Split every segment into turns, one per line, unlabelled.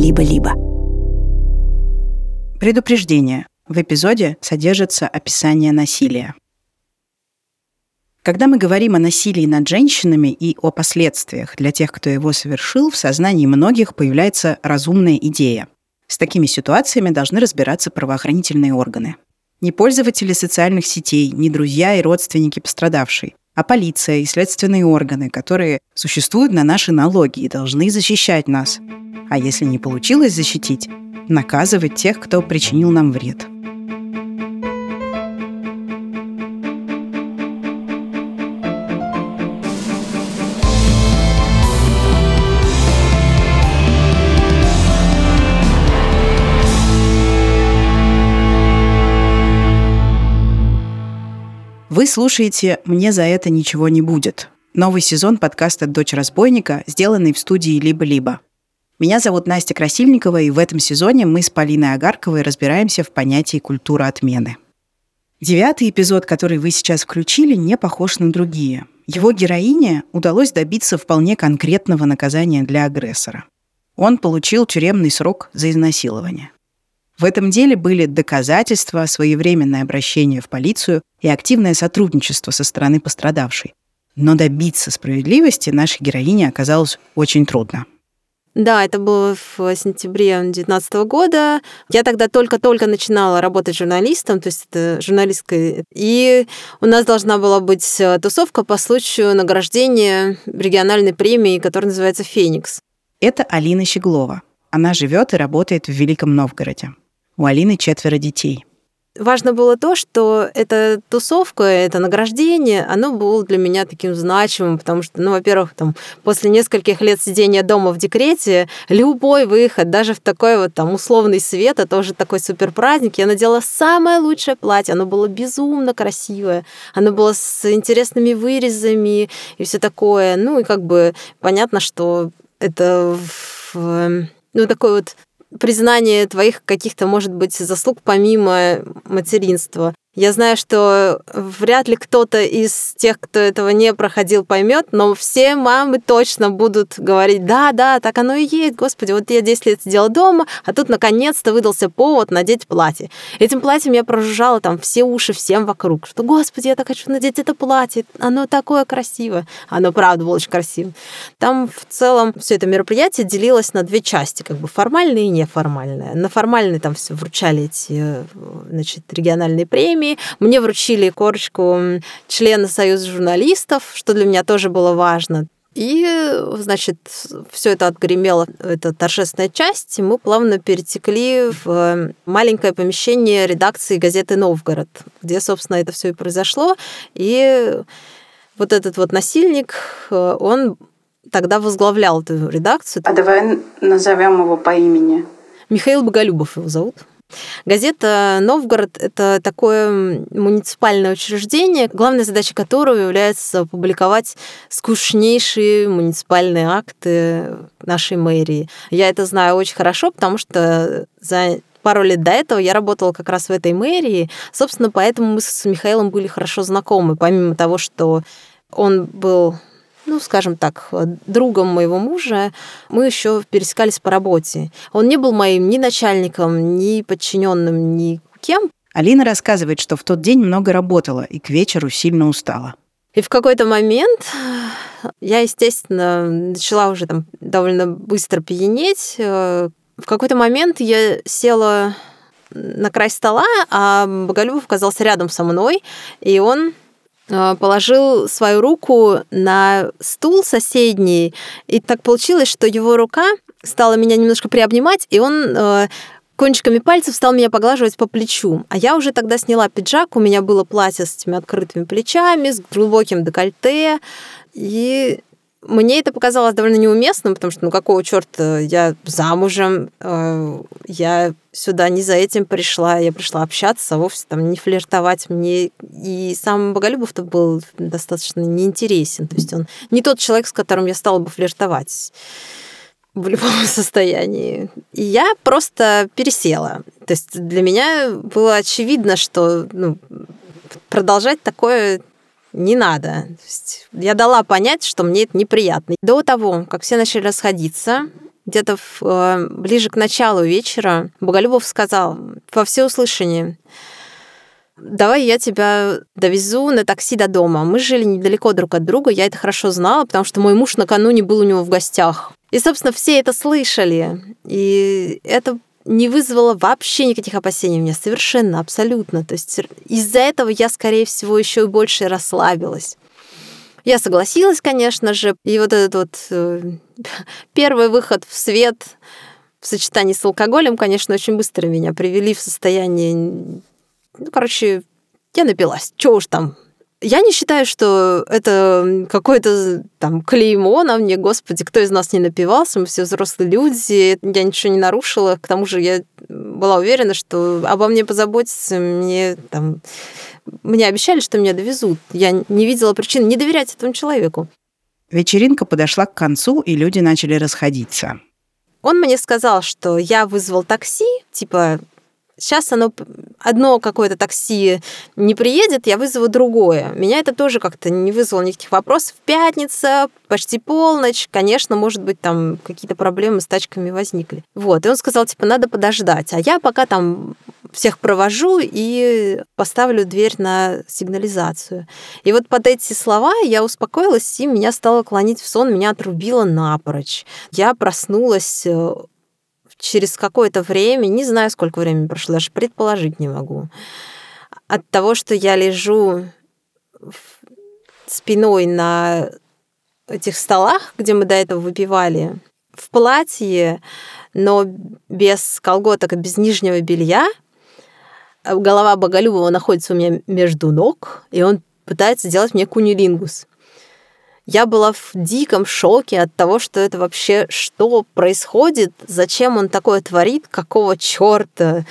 «Либо-либо».
Предупреждение. В эпизоде содержится описание насилия. Когда мы говорим о насилии над женщинами и о последствиях для тех, кто его совершил, в сознании многих появляется разумная идея. С такими ситуациями должны разбираться правоохранительные органы. Не пользователи социальных сетей, не друзья и родственники пострадавшей, а полиция и следственные органы, которые существуют на наши налоги и должны защищать нас. А если не получилось защитить, наказывать тех, кто причинил нам вред. Слушаете «Мне за это ничего не будет». Новый сезон подкаста «Дочь разбойника», сделанный в студии «Либо-либо». Меня зовут Настя Красильникова, и в этом сезоне мы с Полиной Агарковой разбираемся в понятии культура отмены. Девятый эпизод, который вы сейчас включили, не похож на другие. Его героине удалось добиться вполне конкретного наказания для агрессора. Он получил тюремный срок за изнасилование. В этом деле были доказательства, своевременное обращение в полицию и активное сотрудничество со стороны пострадавшей. Но добиться справедливости нашей героине оказалось очень трудно.
Да, это было в сентябре 2019 года. Я тогда только-только начинала работать журналистом, то есть это журналистская. И у нас должна была быть э, тусовка по случаю награждения региональной премии, которая называется «Феникс».
Это Алина Щеглова. Она живет и работает в Великом Новгороде. У Алины четверо детей.
Важно было то, что эта тусовка, это награждение, оно было для меня таким значимым, потому что, ну, во-первых, там, после нескольких лет сидения дома в декрете, любой выход, даже в такой вот там условный свет, это уже такой супер праздник, я надела самое лучшее платье, оно было безумно красивое, оно было с интересными вырезами и все такое. Ну, и как бы понятно, что это в ну, такой вот признание твоих каких-то, может быть, заслуг помимо материнства. Я знаю, что вряд ли кто-то из тех, кто этого не проходил, поймет, но все мамы точно будут говорить, да, да, так оно и есть, господи, вот я 10 лет сидела дома, а тут наконец-то выдался повод надеть платье. Этим платьем я прожужжала там все уши всем вокруг, что, господи, я так хочу надеть это платье, оно такое красивое. Оно правда было очень красивым. Там в целом все это мероприятие делилось на две части, как бы формальное и неформальное. На формальной там все вручали эти, значит, региональные премии, премии. Мне вручили корочку члена Союза журналистов, что для меня тоже было важно. И, значит, все это отгремело, это торжественная часть, и мы плавно перетекли в маленькое помещение редакции газеты «Новгород», где, собственно, это все и произошло. И вот этот вот насильник, он тогда возглавлял эту редакцию.
А давай назовем его по имени.
Михаил Боголюбов его зовут. Газета «Новгород» — это такое муниципальное учреждение, главная задача которого является публиковать скучнейшие муниципальные акты нашей мэрии. Я это знаю очень хорошо, потому что за пару лет до этого я работала как раз в этой мэрии. Собственно, поэтому мы с Михаилом были хорошо знакомы, помимо того, что он был ну, скажем так, другом моего мужа, мы еще пересекались по работе. Он не был моим ни начальником, ни подчиненным, ни кем.
Алина рассказывает, что в тот день много работала и к вечеру сильно устала.
И в какой-то момент я, естественно, начала уже там довольно быстро пьянеть. В какой-то момент я села на край стола, а Боголюбов оказался рядом со мной, и он Э, положил свою руку на стул соседний, и так получилось, что его рука стала меня немножко приобнимать, и он э, кончиками пальцев стал меня поглаживать по плечу. А я уже тогда сняла пиджак, у меня было платье с этими открытыми плечами, с глубоким декольте, и мне это показалось довольно неуместным, потому что, ну, какого черта, я замужем, э, я сюда не за этим пришла, я пришла общаться, вовсе там не флиртовать мне. И сам Боголюбов-то был достаточно неинтересен, то есть он не тот человек, с которым я стала бы флиртовать в любом состоянии. И я просто пересела. То есть для меня было очевидно, что ну, продолжать такое не надо. Я дала понять, что мне это неприятно. До того, как все начали расходиться, где-то в, э, ближе к началу вечера Боголюбов сказал во всеуслышание, давай я тебя довезу на такси до дома. Мы жили недалеко друг от друга, я это хорошо знала, потому что мой муж накануне был у него в гостях. И, собственно, все это слышали. И это не вызвало вообще никаких опасений у меня, совершенно, абсолютно. То есть из-за этого я, скорее всего, еще и больше расслабилась. Я согласилась, конечно же, и вот этот вот э, первый выход в свет в сочетании с алкоголем, конечно, очень быстро меня привели в состояние... Ну, короче, я напилась. Чего уж там, я не считаю, что это какое-то там клеймо на мне, господи, кто из нас не напивался, мы все взрослые люди, я ничего не нарушила, к тому же я была уверена, что обо мне позаботиться, мне там... Мне обещали, что меня довезут. Я не видела причин не доверять этому человеку.
Вечеринка подошла к концу, и люди начали расходиться.
Он мне сказал, что я вызвал такси, типа, Сейчас оно одно какое-то такси не приедет, я вызову другое. Меня это тоже как-то не вызвало никаких вопросов. Пятница, почти полночь, конечно, может быть, там какие-то проблемы с тачками возникли. Вот, и он сказал, типа, надо подождать. А я пока там всех провожу и поставлю дверь на сигнализацию. И вот под эти слова я успокоилась, и меня стало клонить в сон, меня отрубило напрочь. Я проснулась э, через какое-то время, не знаю, сколько времени прошло, даже предположить не могу, от того, что я лежу спиной на этих столах, где мы до этого выпивали, в платье, но без колготок и без нижнего белья. Голова Боголюбова находится у меня между ног, и он пытается сделать мне кунилингус. Я была в диком шоке от того, что это вообще, что происходит, зачем он такое творит, какого черта.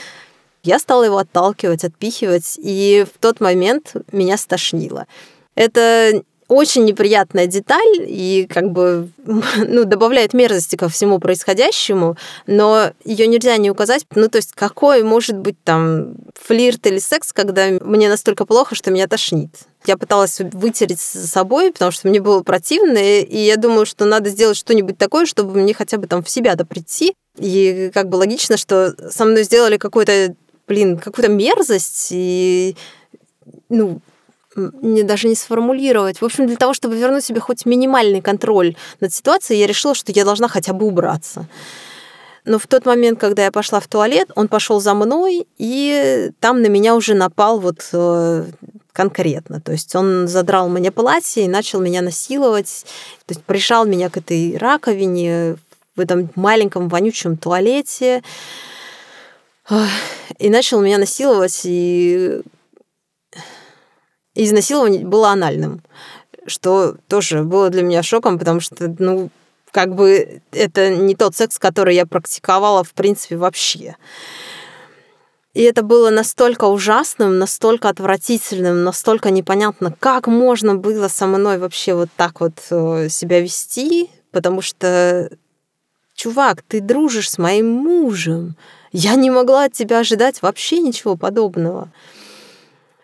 Я стала его отталкивать, отпихивать, и в тот момент меня стошнило. Это очень неприятная деталь и как бы ну, добавляет мерзости ко всему происходящему, но ее нельзя не указать. Ну, то есть какой может быть там флирт или секс, когда мне настолько плохо, что меня тошнит. Я пыталась вытереть с собой, потому что мне было противно, и я думаю, что надо сделать что-нибудь такое, чтобы мне хотя бы там в себя-то. И как бы логично, что со мной сделали какой-то, блин, какую-то мерзость, и ну, мне даже не сформулировать. В общем, для того, чтобы вернуть себе хоть минимальный контроль над ситуацией, я решила, что я должна хотя бы убраться. Но в тот момент, когда я пошла в туалет, он пошел за мной, и там на меня уже напал вот э, конкретно. То есть он задрал мне платье и начал меня насиловать. То есть прижал меня к этой раковине в этом маленьком вонючем туалете и начал меня насиловать и изнасилование было анальным, что тоже было для меня шоком, потому что, ну, как бы это не тот секс, который я практиковала, в принципе, вообще. И это было настолько ужасным, настолько отвратительным, настолько непонятно, как можно было со мной вообще вот так вот э, себя вести, потому что, чувак, ты дружишь с моим мужем. Я не могла от тебя ожидать вообще ничего подобного.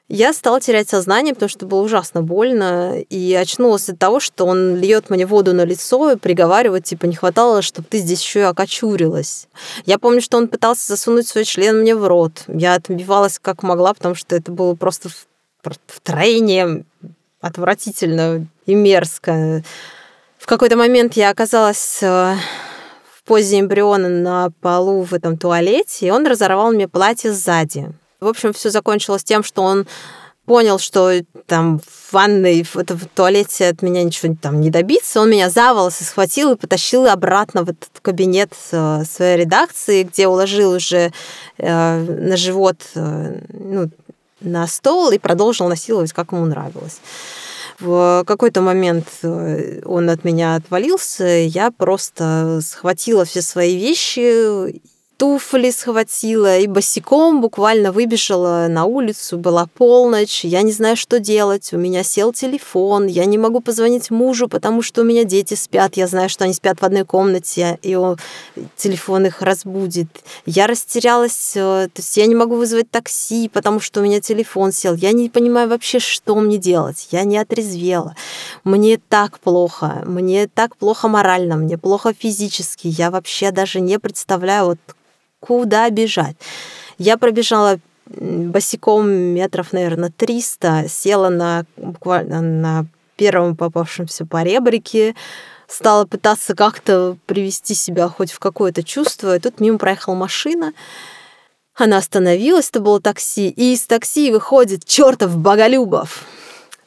Я стала терять сознание, потому что было ужасно больно, и очнулась от того, что он льет мне воду на лицо и приговаривает, типа, не хватало, чтобы ты здесь еще и окочурилась. Я помню, что он пытался засунуть свой член мне в рот. Я отбивалась как могла, потому что это было просто втройне отвратительно и мерзко. В какой-то момент я оказалась э, в позе эмбриона на полу в этом туалете, и он разорвал мне платье сзади. В общем, все закончилось тем, что он понял, что там в ванной, в, в туалете от меня ничего там не добиться. Он меня за волосы схватил и потащил обратно в этот кабинет э, своей редакции, где уложил уже э, на живот, э, ну, на стол и продолжил насиловать, как ему нравилось. В какой-то момент э, он от меня отвалился, я просто схватила все свои вещи туфли схватила и босиком буквально выбежала на улицу. Была полночь, я не знаю, что делать. У меня сел телефон, я не могу позвонить мужу, потому что у меня дети спят. Я знаю, что они спят в одной комнате, и он, телефон их разбудит. Я растерялась, э, то есть я не могу вызвать такси, потому что у меня телефон сел. Я не понимаю вообще, что мне делать. Я не отрезвела. Мне так плохо, мне так плохо морально, мне плохо физически. Я вообще даже не представляю, вот куда бежать. Я пробежала босиком метров, наверное, 300, села на буквально на первом попавшемся поребрике, стала пытаться как-то привести себя хоть в какое-то чувство, и тут мимо проехала машина, она остановилась, это было такси, и из такси выходит чертов Боголюбов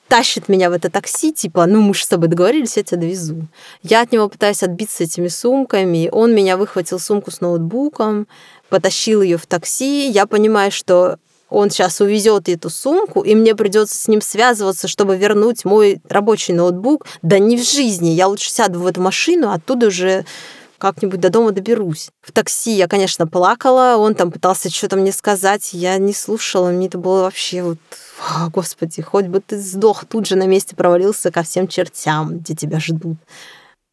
тащит меня в это такси, типа, ну, мы же с тобой договорились, я тебя довезу. Я от него пытаюсь отбиться этими сумками, он меня выхватил сумку с ноутбуком, потащил ее в такси, я понимаю, что он сейчас увезет эту сумку, и мне придется с ним связываться, чтобы вернуть мой рабочий ноутбук. Да не в жизни. Я лучше сяду в эту машину, оттуда уже как-нибудь до дома доберусь. В такси я, конечно, плакала, он там пытался что-то мне сказать, я не слушала, мне это было вообще вот о, Господи, хоть бы ты сдох, тут же на месте провалился ко всем чертям, где тебя ждут.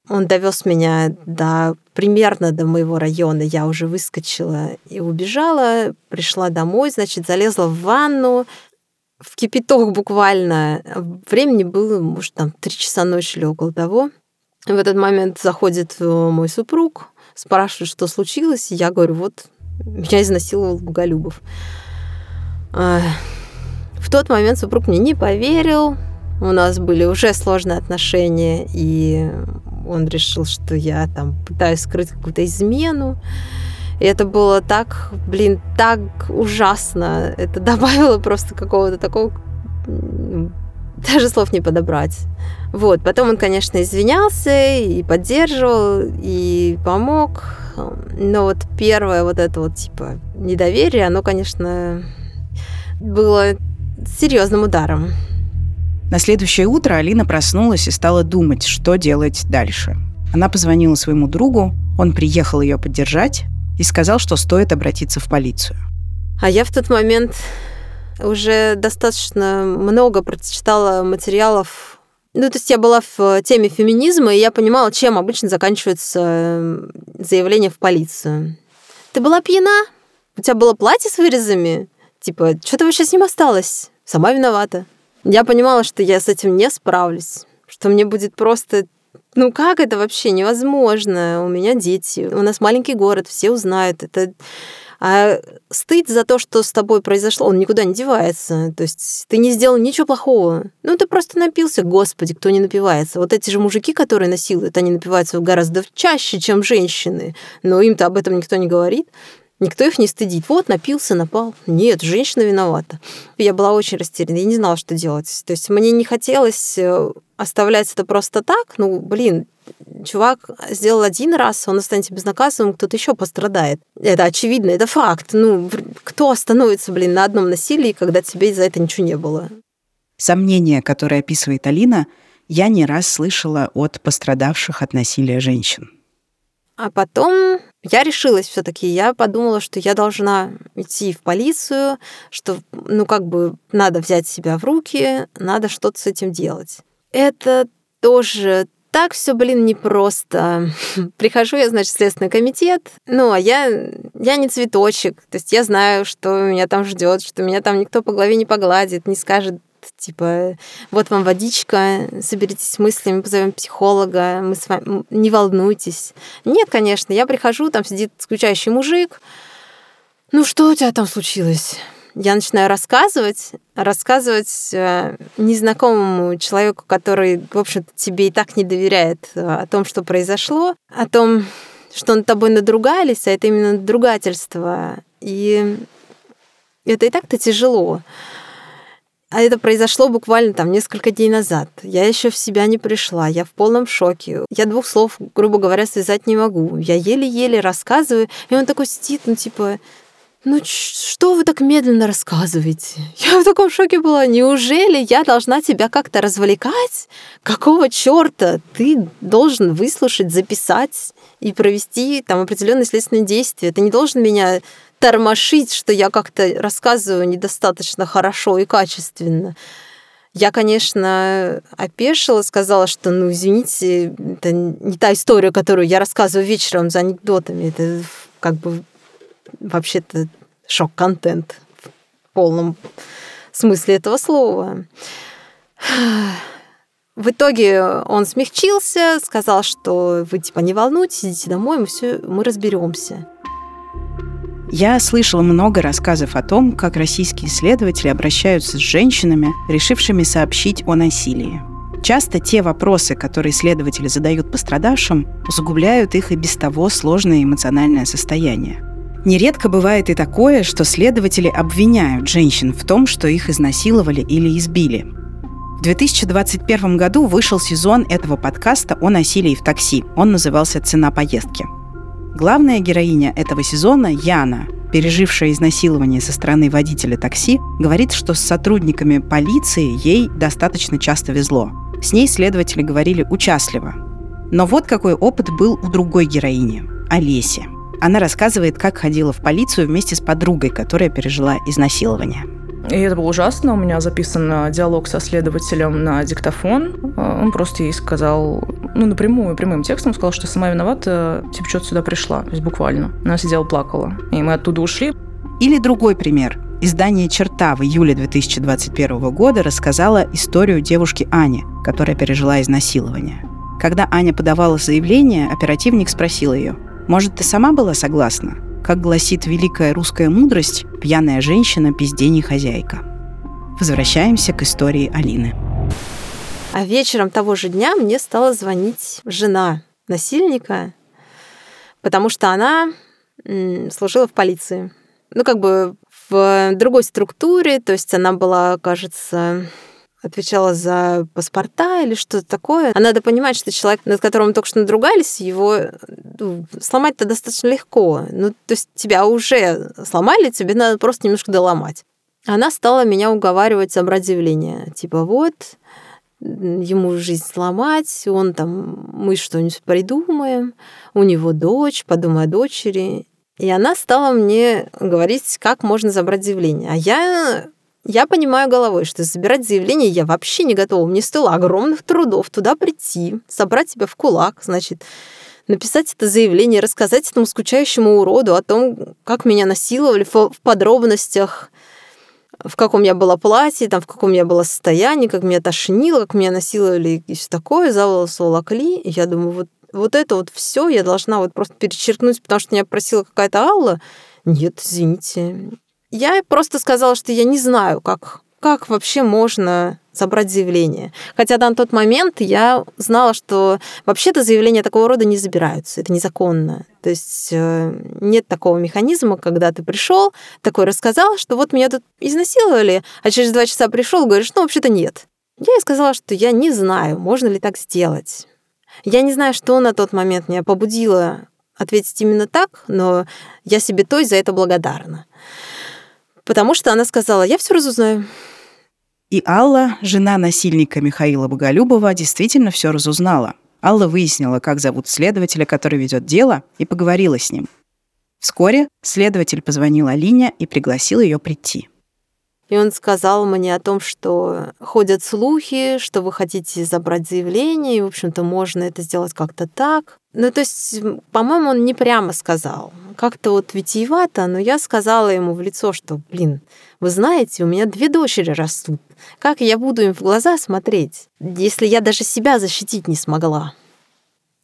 Он довез меня до примерно до моего района. Я уже выскочила и убежала, пришла домой, значит, залезла в ванну, в кипяток буквально. Времени было, может, там три часа ночи или около того. В этот момент заходит э, мой супруг, спрашивает, что случилось. Я говорю, вот, меня изнасиловал Буголюбов. В тот момент супруг мне не поверил. У нас были уже сложные отношения, и он решил, что я там пытаюсь скрыть какую-то измену. И это было так, блин, так ужасно. Это добавило просто какого-то такого... Даже слов не подобрать. Вот, потом он, конечно, извинялся и поддерживал, и помог. Но вот первое вот это вот, типа, недоверие, оно, конечно, было серьезным ударом.
На следующее утро Алина проснулась и стала думать, что делать дальше. Она позвонила своему другу, он приехал ее поддержать и сказал, что стоит обратиться в полицию.
А я в тот момент уже достаточно много прочитала материалов. Ну, то есть я была в теме феминизма, и я понимала, чем обычно заканчивается заявление в полицию. Ты была пьяна? У тебя было платье с вырезами? Типа, что ты вообще с ним осталась? Сама виновата. Я понимала, что я с этим не справлюсь, что мне будет просто ну как это вообще невозможно? У меня дети, у нас маленький город, все узнают. Это а стыд за то, что с тобой произошло, он никуда не девается. То есть ты не сделал ничего плохого. Ну, ты просто напился. Господи, кто не напивается? Вот эти же мужики, которые насилуют, они напиваются гораздо чаще, чем женщины. Но им-то об этом никто не говорит. Никто их не стыдит. Вот, напился, напал. Нет, женщина виновата. Я была очень растеряна, я не знала, что делать. То есть мне не хотелось э, оставлять это просто так. Ну, блин, чувак сделал один раз, он останется безнаказанным, кто-то еще пострадает. Это очевидно, это факт. Ну, кто остановится, блин, на одном насилии, когда тебе за это ничего не было?
Сомнения, которые описывает Алина, я не раз слышала от пострадавших от насилия женщин.
А потом я решилась все-таки. Я подумала, что я должна идти в полицию, что, ну, как бы надо взять себя в руки, надо что-то с этим делать. Это тоже так все, блин, непросто. Прихожу я, значит, в Следственный комитет, ну, а я, я не цветочек, то есть я знаю, что меня там ждет, что меня там никто по голове не погладит, не скажет, типа, вот вам водичка, соберитесь с мыслями, позовем психолога, мы с вами, не волнуйтесь. Нет, конечно, я прихожу, там сидит скучающий мужик, ну что у тебя там случилось? Я начинаю рассказывать, рассказывать э, незнакомому человеку, который, в общем-то, тебе и так не доверяет э, о том, что произошло, о том, что над тобой надругались, а это именно надругательство. И это и так-то тяжело. А это произошло буквально там несколько дней назад. Я еще в себя не пришла, я в полном шоке. Я двух слов, грубо говоря, связать не могу. Я еле-еле рассказываю, и он такой сидит, ну типа, ну что вы так медленно рассказываете? Я в таком шоке была. Неужели я должна тебя как-то развлекать? Какого черта? Ты должен выслушать, записать и провести там определенные следственные действия. Ты не должен меня тормошить, что я как-то рассказываю недостаточно хорошо и качественно. Я, конечно, опешила, сказала, что, ну, извините, это не та история, которую я рассказываю вечером за анекдотами. Это как бы вообще-то шок-контент в полном смысле этого слова. В итоге он смягчился, сказал, что вы типа не волнуйтесь, идите домой, мы все, мы разберемся.
Я слышала много рассказов о том, как российские следователи обращаются с женщинами, решившими сообщить о насилии. Часто те вопросы, которые следователи задают пострадавшим, усугубляют их и без того сложное эмоциональное состояние. Нередко бывает и такое, что следователи обвиняют женщин в том, что их изнасиловали или избили. В 2021 году вышел сезон этого подкаста о насилии в такси. Он назывался «Цена поездки». Главная героиня этого сезона, Яна, пережившая изнасилование со стороны водителя такси, говорит, что с сотрудниками полиции ей достаточно часто везло. С ней следователи говорили участливо. Но вот какой опыт был у другой героини – Олеси. Она рассказывает, как ходила в полицию вместе с подругой, которая пережила изнасилование.
И это было ужасно. У меня записан диалог со следователем на диктофон. А, он просто ей сказал, ну, напрямую, прямым текстом сказал, что сама виновата, типа, что-то сюда пришла. То есть буквально. Она сидела, плакала. И мы оттуда ушли.
Или другой пример. Издание «Черта» в июле 2021 года рассказала историю девушки Ани, которая пережила изнасилование. Когда Аня подавала заявление, оперативник спросил ее, «Может, ты сама была согласна?» Как гласит великая русская мудрость, пьяная женщина – пиздень хозяйка. Возвращаемся к истории Алины.
А вечером того же дня мне стала звонить жена насильника, потому что она служила в полиции. Ну, как бы в другой структуре, то есть она была, кажется, отвечала за паспорта или что-то такое. А надо понимать, что человек, над которым только что надругались, его ну, сломать-то достаточно легко. Ну, то есть тебя уже сломали, тебе надо просто немножко доломать. Она стала меня уговаривать забрать заявление. Типа, вот, ему жизнь сломать, он там, мы что-нибудь придумаем, у него дочь, подумай о дочери. И она стала мне говорить, как можно забрать заявление. А я я понимаю головой, что забирать заявление я вообще не готова. Мне стоило огромных трудов туда прийти, собрать себя в кулак, значит, написать это заявление, рассказать этому скучающему уроду о том, как меня насиловали в подробностях, в каком я была платье, там, в каком я была состоянии, как меня тошнило, как меня насиловали и все такое, за волосы волокли. И я думаю, вот, вот это вот все я должна вот просто перечеркнуть, потому что меня просила какая-то Алла. Нет, извините, я просто сказала, что я не знаю, как, как вообще можно забрать заявление. Хотя на тот момент я знала, что вообще-то заявления такого рода не забираются, это незаконно. То есть э, нет такого механизма, когда ты пришел, такой рассказал, что вот меня тут изнасиловали, а через два часа пришел, говоришь, ну вообще-то нет. Я ей сказала, что я не знаю, можно ли так сделать. Я не знаю, что на тот момент меня побудило ответить именно так, но я себе той за это благодарна потому что она сказала, я все разузнаю.
И Алла, жена насильника Михаила Боголюбова, действительно все разузнала. Алла выяснила, как зовут следователя, который ведет дело, и поговорила с ним. Вскоре следователь позвонил Алине и пригласил ее прийти.
И он сказал мне о том, что ходят слухи, что вы хотите забрать заявление, и, в общем-то, можно это сделать как-то так. Ну, то есть, по-моему, он не прямо сказал. Как-то вот витиевато, но я сказала ему в лицо, что, блин, вы знаете, у меня две дочери растут. Как я буду им в глаза смотреть, если я даже себя защитить не смогла?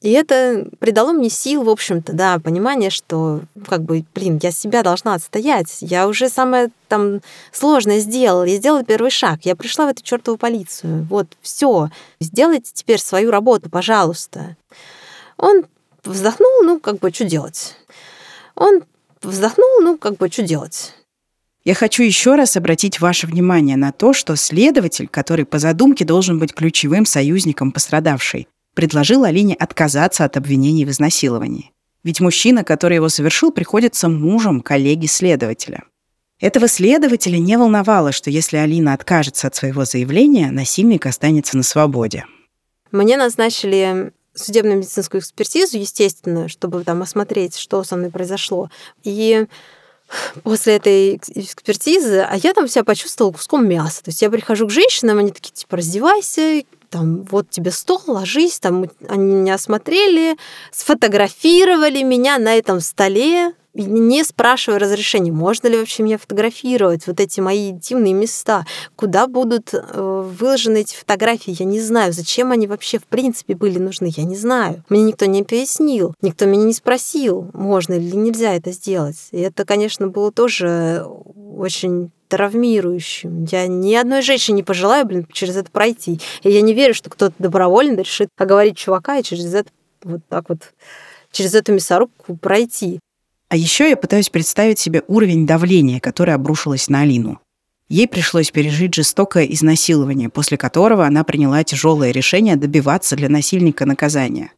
И это придало мне сил, в общем-то, да, понимание, что, как бы, блин, я себя должна отстоять. Я уже самое там сложное сделала. Я сделала первый шаг. Я пришла в эту чертову полицию. Вот, все. Сделайте теперь свою работу, пожалуйста. Он вздохнул, ну, как бы, что делать? Он вздохнул, ну, как бы, что делать?
Я хочу еще раз обратить ваше внимание на то, что следователь, который по задумке должен быть ключевым союзником пострадавшей, предложил Алине отказаться от обвинений в изнасиловании. Ведь мужчина, который его совершил, приходится мужем коллеги-следователя. Этого следователя не волновало, что если Алина откажется от своего заявления, насильник останется на свободе.
Мне назначили судебно-медицинскую экспертизу, естественно, чтобы там осмотреть, что со мной произошло. И после этой экспертизы, а я там себя почувствовала куском мяса. То есть я прихожу к женщинам, они такие, типа, раздевайся, там, вот тебе стол, ложись, там они меня осмотрели, сфотографировали меня на этом столе, не спрашивая разрешения, можно ли вообще меня фотографировать, вот эти мои интимные места, куда будут э, выложены эти фотографии, я не знаю, зачем они вообще в принципе были нужны, я не знаю. Мне никто не пояснил, никто меня не спросил, можно или нельзя это сделать. И это, конечно, было тоже очень травмирующим. Я ни одной женщине не пожелаю, блин, через это пройти. И я не верю, что кто-то добровольно решит оговорить чувака и через это вот так вот через эту мясорубку пройти.
А еще я пытаюсь представить себе уровень давления, который обрушилось на Алину. Ей пришлось пережить жестокое изнасилование, после которого она приняла тяжелое решение добиваться для насильника наказания.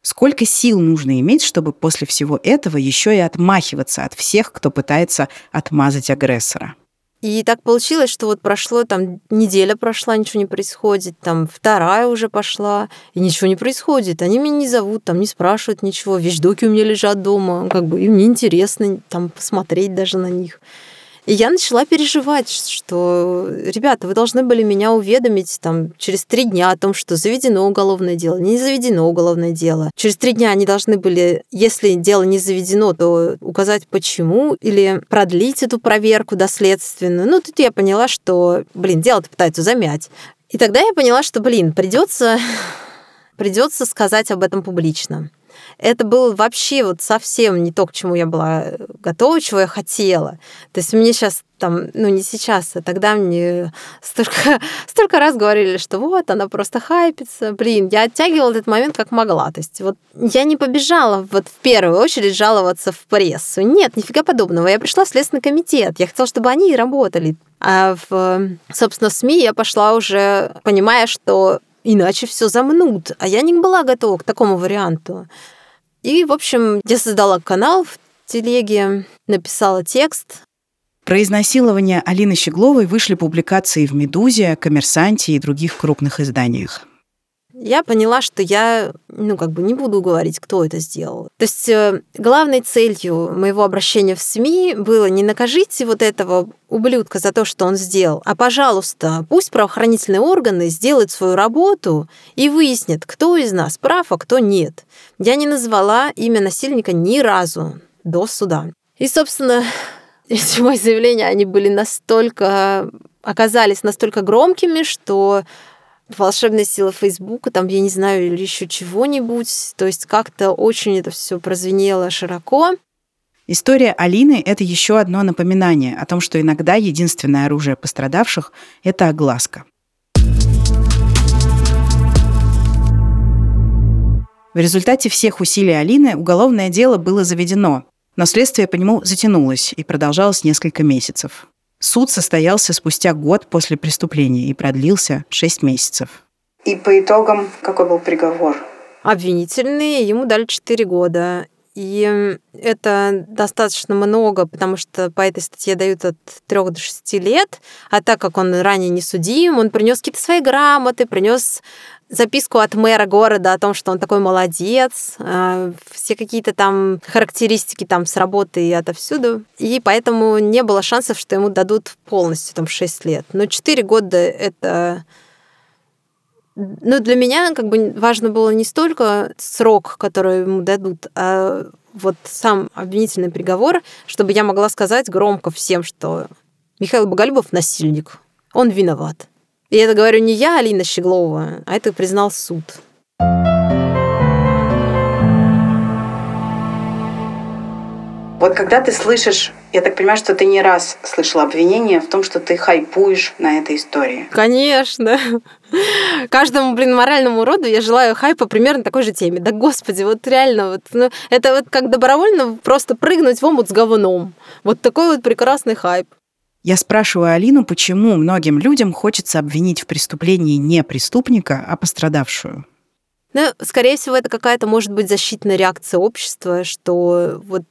Сколько сил нужно иметь, чтобы после всего этого еще и отмахиваться от всех, кто пытается отмазать агрессора?
И так получилось, что вот прошло там неделя прошла, ничего не происходит, там вторая уже пошла, и ничего не происходит. Они меня не зовут, там не спрашивают ничего, вещдоки у меня лежат дома, как бы им неинтересно там посмотреть даже на них. И я начала переживать, что, ребята, вы должны были меня уведомить там через три дня о том, что заведено уголовное дело, не заведено уголовное дело. Через три дня они должны были, если дело не заведено, то указать почему или продлить эту проверку доследственную. Ну, тут я поняла, что, блин, дело-то пытаются замять. И тогда я поняла, что, блин, придется придется сказать об этом публично это было вообще вот совсем не то, к чему я была готова, чего я хотела. То есть мне сейчас там, ну не сейчас, а тогда мне столько, столько раз говорили, что вот, она просто хайпится. Блин, я оттягивала этот момент как могла. То есть вот я не побежала вот в первую очередь жаловаться в прессу. Нет, нифига подобного. Я пришла в Следственный комитет. Я хотела, чтобы они и работали. А в, собственно, СМИ я пошла уже, понимая, что иначе все замнут. А я не была готова к такому варианту. И, в общем, я создала канал в телеге, написала текст.
Про изнасилование Алины Щегловой вышли публикации в «Медузе», «Коммерсанте» и других крупных изданиях
я поняла, что я, ну, как бы не буду говорить, кто это сделал. То есть э, главной целью моего обращения в СМИ было не накажите вот этого ублюдка за то, что он сделал, а, пожалуйста, пусть правоохранительные органы сделают свою работу и выяснят, кто из нас прав, а кто нет. Я не назвала имя насильника ни разу до суда. И, собственно, эти мои заявления, они были настолько оказались настолько громкими, что волшебная сила Фейсбука, там, я не знаю, или еще чего-нибудь. То есть как-то очень это все прозвенело широко.
История Алины – это еще одно напоминание о том, что иногда единственное оружие пострадавших – это огласка. В результате всех усилий Алины уголовное дело было заведено, но следствие по нему затянулось и продолжалось несколько месяцев. Суд состоялся спустя год после преступления и продлился 6 месяцев.
И по итогам какой был приговор?
Обвинительный, ему дали 4 года. И это достаточно много, потому что по этой статье дают от 3 до 6 лет. А так как он ранее не судим, он принес какие-то свои грамоты, принес записку от мэра города о том, что он такой молодец, э, все какие-то там характеристики там с работы и отовсюду. И поэтому не было шансов, что ему дадут полностью там 6 лет. Но 4 года это... Ну, для меня как бы важно было не столько срок, который ему дадут, а вот сам обвинительный приговор, чтобы я могла сказать громко всем, что Михаил Боголюбов насильник, он виноват. И это говорю не я, Алина Щеглова, а это признал суд.
Вот когда ты слышишь, я так понимаю, что ты не раз слышала обвинения в том, что ты хайпуешь на этой истории.
Конечно. Каждому, блин, моральному уроду я желаю хайпа примерно такой же теме. Да господи, вот реально, вот, ну, это вот как добровольно просто прыгнуть в омут с говном. Вот такой вот прекрасный хайп.
Я спрашиваю Алину, почему многим людям хочется обвинить в преступлении не преступника, а пострадавшую.
Ну, скорее всего, это какая-то, может быть, защитная реакция общества, что вот,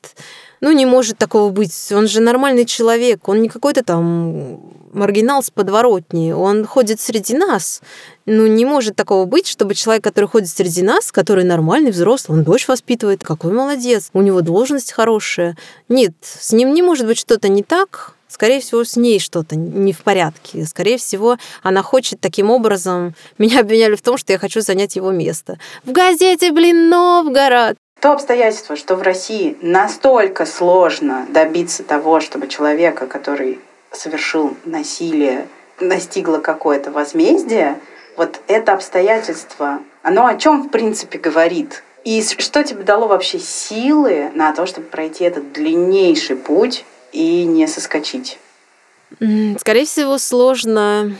ну, не может такого быть. Он же нормальный человек, он не какой-то там маргинал с подворотни, он ходит среди нас. Ну, не может такого быть, чтобы человек, который ходит среди нас, который нормальный, взрослый, он дочь воспитывает, какой молодец, у него должность хорошая. Нет, с ним не может быть что-то не так, скорее всего, с ней что-то не в порядке. Скорее всего, она хочет таким образом... Меня обвиняли в том, что я хочу занять его место. В газете, блин, Новгород!
То обстоятельство, что в России настолько сложно добиться того, чтобы человека, который совершил насилие, настигло какое-то возмездие, вот это обстоятельство, оно о чем в принципе говорит? И что тебе дало вообще силы на то, чтобы пройти этот длиннейший путь и не соскочить?
Скорее всего, сложно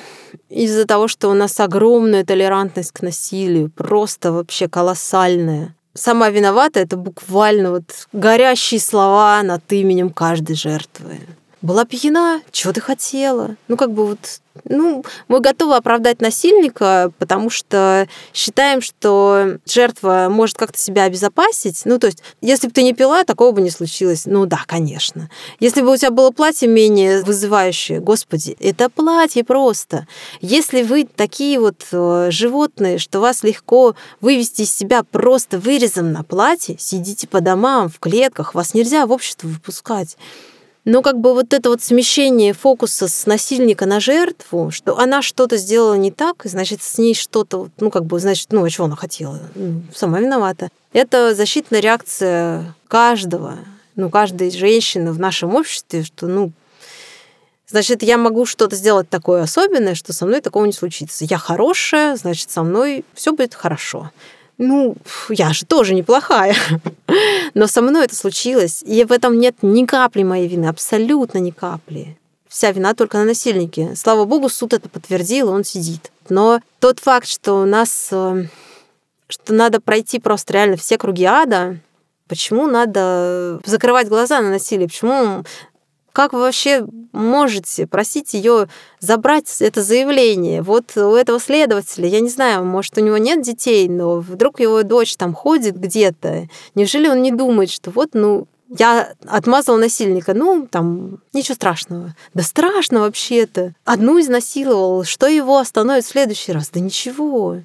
из-за того, что у нас огромная толерантность к насилию, просто вообще колоссальная. Сама виновата это буквально вот горящие слова над именем каждой жертвы была пьяна, чего ты хотела? Ну, как бы вот, ну, мы готовы оправдать насильника, потому что считаем, что жертва может как-то себя обезопасить. Ну, то есть, если бы ты не пила, такого бы не случилось. Ну, да, конечно. Если бы у тебя было платье менее вызывающее, господи, это платье просто. Если вы такие вот э, животные, что вас легко вывести из себя просто вырезом на платье, сидите по домам, в клетках, вас нельзя в общество выпускать. Но как бы вот это вот смещение фокуса с насильника на жертву, что она что-то сделала не так, значит, с ней что-то, ну, как бы, значит, ну, а чего она хотела? Ну, сама виновата. Это защитная реакция каждого, ну, каждой женщины в нашем обществе, что, ну, значит, я могу что-то сделать такое особенное, что со мной такого не случится. Я хорошая, значит, со мной все будет хорошо ну, я же тоже неплохая. Но со мной это случилось, и в этом нет ни капли моей вины, абсолютно ни капли. Вся вина только на насильнике. Слава богу, суд это подтвердил, он сидит. Но тот факт, что у нас э, что надо пройти просто реально все круги ада, почему надо закрывать глаза на насилие, почему как вы вообще можете просить ее забрать это заявление? Вот у этого следователя, я не знаю, может, у него нет детей, но вдруг его дочь там ходит где-то. Неужели он не думает, что вот, ну, я отмазал насильника. Ну, там, ничего страшного. Да страшно вообще-то. Одну изнасиловал. Что его остановит в следующий раз? Да ничего.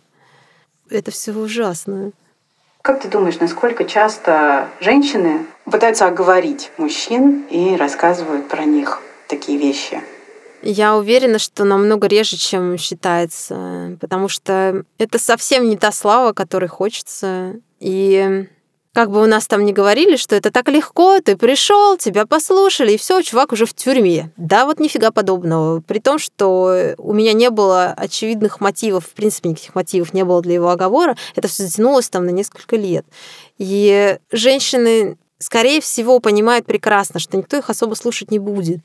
Это все ужасно.
Как ты думаешь, насколько часто женщины пытаются оговорить мужчин и рассказывают про них такие вещи?
Я уверена, что намного реже, чем считается, потому что это совсем не та слава, которой хочется. И как бы у нас там не говорили, что это так легко, ты пришел, тебя послушали, и все, чувак уже в тюрьме. Да, вот нифига подобного. При том, что у меня не было очевидных мотивов, в принципе, никаких мотивов не было для его оговора, это все затянулось там на несколько лет. И женщины скорее всего, понимают прекрасно, что никто их особо слушать не будет.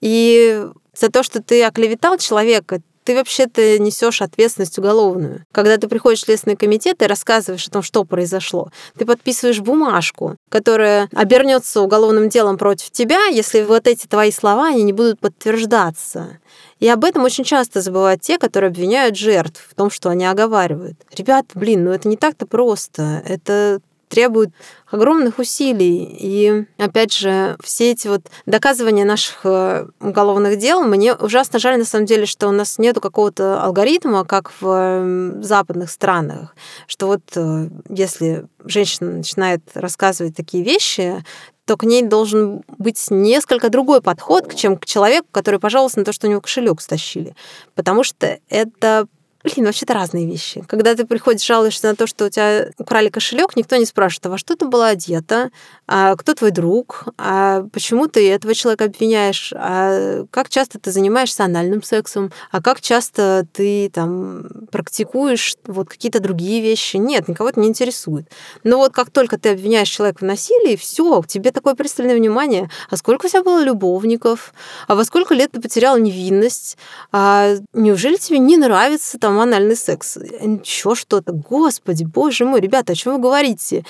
И за то, что ты оклеветал человека, ты вообще-то несешь ответственность уголовную. Когда ты приходишь в Следственный комитет и рассказываешь о том, что произошло, ты подписываешь бумажку, которая обернется уголовным делом против тебя, если вот эти твои слова они не будут подтверждаться. И об этом очень часто забывают те, которые обвиняют жертв в том, что они оговаривают. Ребят, блин, ну это не так-то просто. Это требует огромных усилий. И, опять же, все эти вот доказывания наших э, уголовных дел, мне ужасно жаль, на самом деле, что у нас нету какого-то алгоритма, как в западных странах, что вот э, если женщина начинает рассказывать такие вещи, то к ней должен быть несколько другой подход, чем к человеку, который пожаловался на то, что у него кошелек стащили. Потому что это Блин, вообще-то разные вещи. Когда ты приходишь, жалуешься на то, что у тебя украли кошелек, никто не спрашивает, а во что ты была одета, а кто твой друг, а почему ты этого человека обвиняешь, а как часто ты занимаешься анальным сексом, а как часто ты там практикуешь вот какие-то другие вещи. Нет, никого это не интересует. Но вот как только ты обвиняешь человека в насилии, все, к тебе такое пристальное внимание. А сколько у тебя было любовников? А во сколько лет ты потерял невинность? А неужели тебе не нравится там там анальный секс, еще что-то. Господи, боже мой, ребята, о чем вы говорите?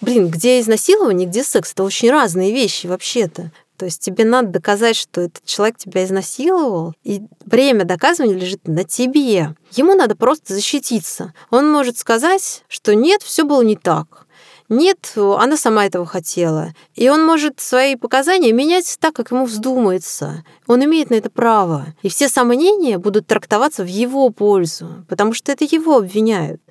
Блин, где изнасилование, где секс? Это очень разные вещи вообще-то. То есть тебе надо доказать, что этот человек тебя изнасиловал, и время доказывания лежит на тебе. Ему надо просто защититься. Он может сказать, что нет, все было не так. Нет, она сама этого хотела. И он может свои показания менять так, как ему вздумается. Он имеет на это право. И все сомнения будут трактоваться в его пользу, потому что это его обвиняют.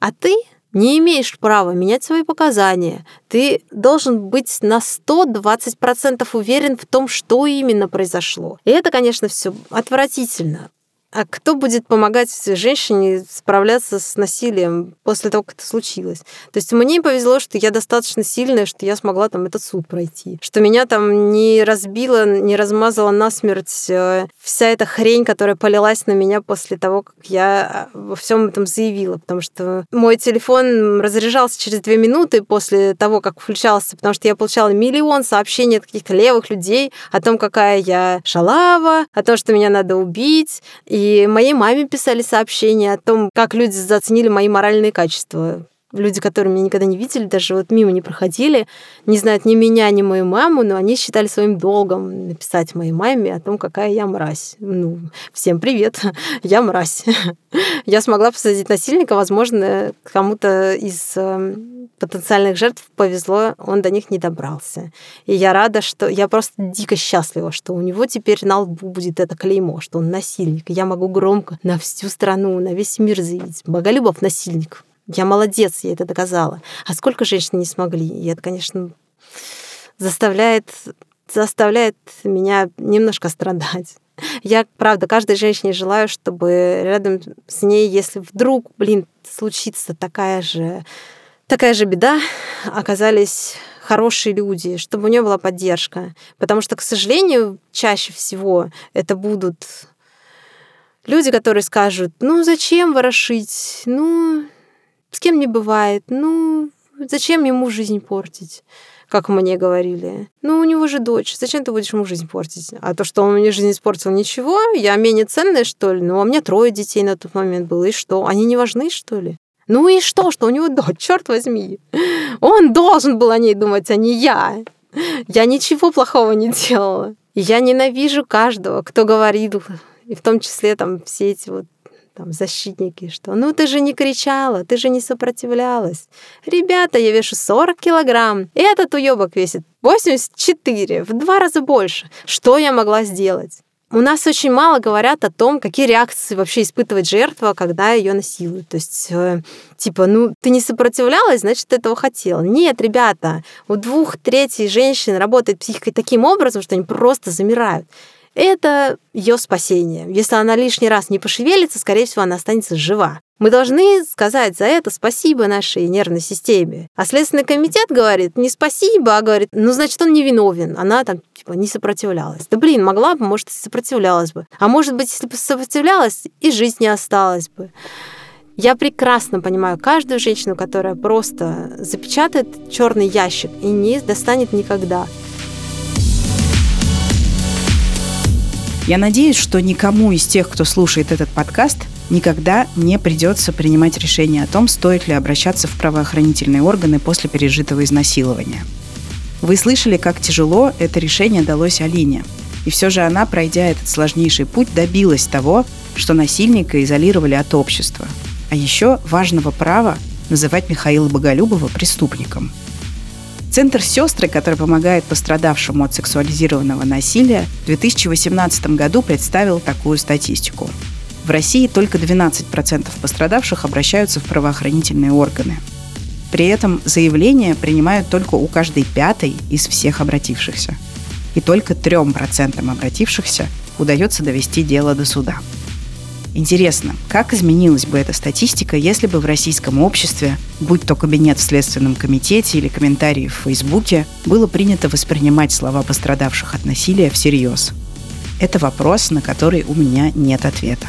А ты не имеешь права менять свои показания. Ты должен быть на 120% уверен в том, что именно произошло. И это, конечно, все отвратительно. А кто будет помогать женщине справляться с насилием после того, как это случилось? То есть мне повезло, что я достаточно сильная, что я смогла там этот суд пройти. Что меня там не разбила, не размазала насмерть э, вся эта хрень, которая полилась на меня после того, как я э, во всем этом заявила. Потому что мой телефон разряжался через две минуты после того, как включался, потому что я получала миллион сообщений от каких-то левых людей о том, какая я шалава, о том, что меня надо убить. И и моей маме писали сообщения о том, как люди заценили мои моральные качества. Люди, которые меня никогда не видели, даже вот мимо не проходили, не знают ни меня, ни мою маму, но они считали своим долгом написать моей маме о том, какая я мразь. Ну, всем привет, я мразь. Я смогла посадить насильника, возможно, кому-то из эм, потенциальных жертв повезло, он до них не добрался. И я рада, что... Я просто дико счастлива, что у него теперь на лбу будет это клеймо, что он насильник. я могу громко на всю страну, на весь мир заявить. Боголюбов насильник. Я молодец, я это доказала. А сколько женщин не смогли? И это, конечно, заставляет, заставляет меня немножко страдать. Я, правда, каждой женщине желаю, чтобы рядом с ней, если вдруг, блин, случится такая же, такая же беда, оказались хорошие люди, чтобы у нее была поддержка. Потому что, к сожалению, чаще всего это будут люди, которые скажут, ну зачем ворошить, ну с кем не бывает. Ну, зачем ему жизнь портить? как мне говорили. Ну, у него же дочь, зачем ты будешь ему жизнь портить? А то, что он мне жизнь испортил, ничего, я менее ценная, что ли? Ну, а у меня трое детей на тот момент было, и что? Они не важны, что ли? Ну и что, что у него дочь, черт возьми. Он должен был о ней думать, а не я. Я ничего плохого не делала. Я ненавижу каждого, кто говорит, и в том числе там все эти вот там защитники, что ну ты же не кричала, ты же не сопротивлялась. Ребята, я вешу 40 килограмм, и этот уебок весит 84, в два раза больше. Что я могла сделать? У нас очень мало говорят о том, какие реакции вообще испытывает жертва, когда ее насилуют. То есть, э, типа, ну, ты не сопротивлялась, значит, ты этого хотела. Нет, ребята, у двух третей женщин работает психика таким образом, что они просто замирают это ее спасение. Если она лишний раз не пошевелится, скорее всего, она останется жива. Мы должны сказать за это спасибо нашей нервной системе. А Следственный комитет говорит не спасибо, а говорит, ну, значит, он не виновен. Она там типа не сопротивлялась. Да блин, могла бы, может, и сопротивлялась бы. А может быть, если бы сопротивлялась, и жизнь не осталась бы. Я прекрасно понимаю каждую женщину, которая просто запечатает черный ящик и не достанет никогда.
Я надеюсь, что никому из тех, кто слушает этот подкаст, никогда не придется принимать решение о том, стоит ли обращаться в правоохранительные органы после пережитого изнасилования. Вы слышали, как тяжело это решение далось Алине. И все же она, пройдя этот сложнейший путь, добилась того, что насильника изолировали от общества. А еще важного права называть Михаила Боголюбова преступником – Центр «Сестры», который помогает пострадавшему от сексуализированного насилия, в 2018 году представил такую статистику. В России только 12% пострадавших обращаются в правоохранительные органы. При этом заявления принимают только у каждой пятой из всех обратившихся. И только 3% обратившихся удается довести дело до суда. Интересно, как изменилась бы эта статистика, если бы в российском обществе, будь то кабинет в Следственном комитете или комментарии в Фейсбуке, было принято воспринимать слова пострадавших от насилия всерьез? Это вопрос, на который у меня нет ответа.